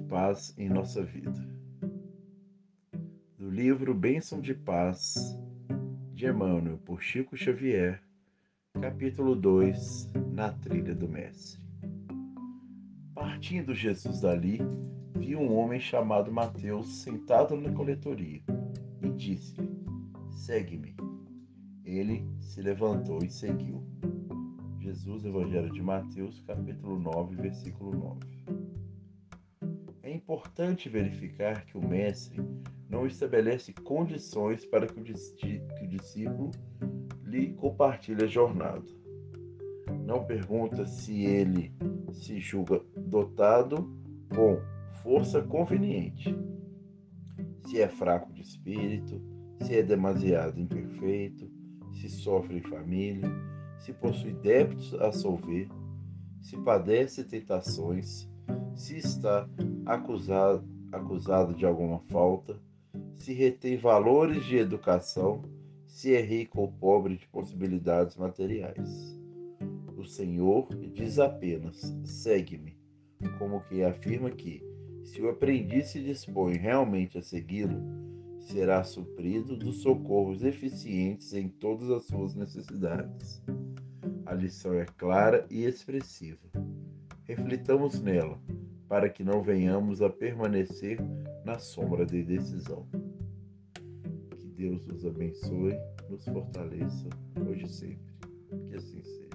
paz em nossa vida. Do livro Bênção de Paz de Emmanuel por Chico Xavier, capítulo 2 Na Trilha do Mestre. Partindo Jesus dali, viu um homem chamado Mateus sentado na coletoria e disse-lhe: Segue-me. Ele se levantou e seguiu. Jesus, Evangelho de Mateus, capítulo 9, versículo 9. É importante verificar que o Mestre não estabelece condições para que o, que o discípulo lhe compartilhe a jornada. Não pergunta se ele se julga dotado com força conveniente, se é fraco de espírito, se é demasiado imperfeito, se sofre em família, se possui débitos a solver, se padece tentações, se está acusado, acusado de alguma falta, se retém valores de educação, se é rico ou pobre de possibilidades materiais. O Senhor diz apenas: segue-me, como que afirma que, se o aprendiz se dispõe realmente a segui-lo, será suprido dos socorros eficientes em todas as suas necessidades. A lição é clara e expressiva. Reflitamos nela, para que não venhamos a permanecer na sombra de decisão. Que Deus nos abençoe, nos fortaleça, hoje e sempre. Que assim seja.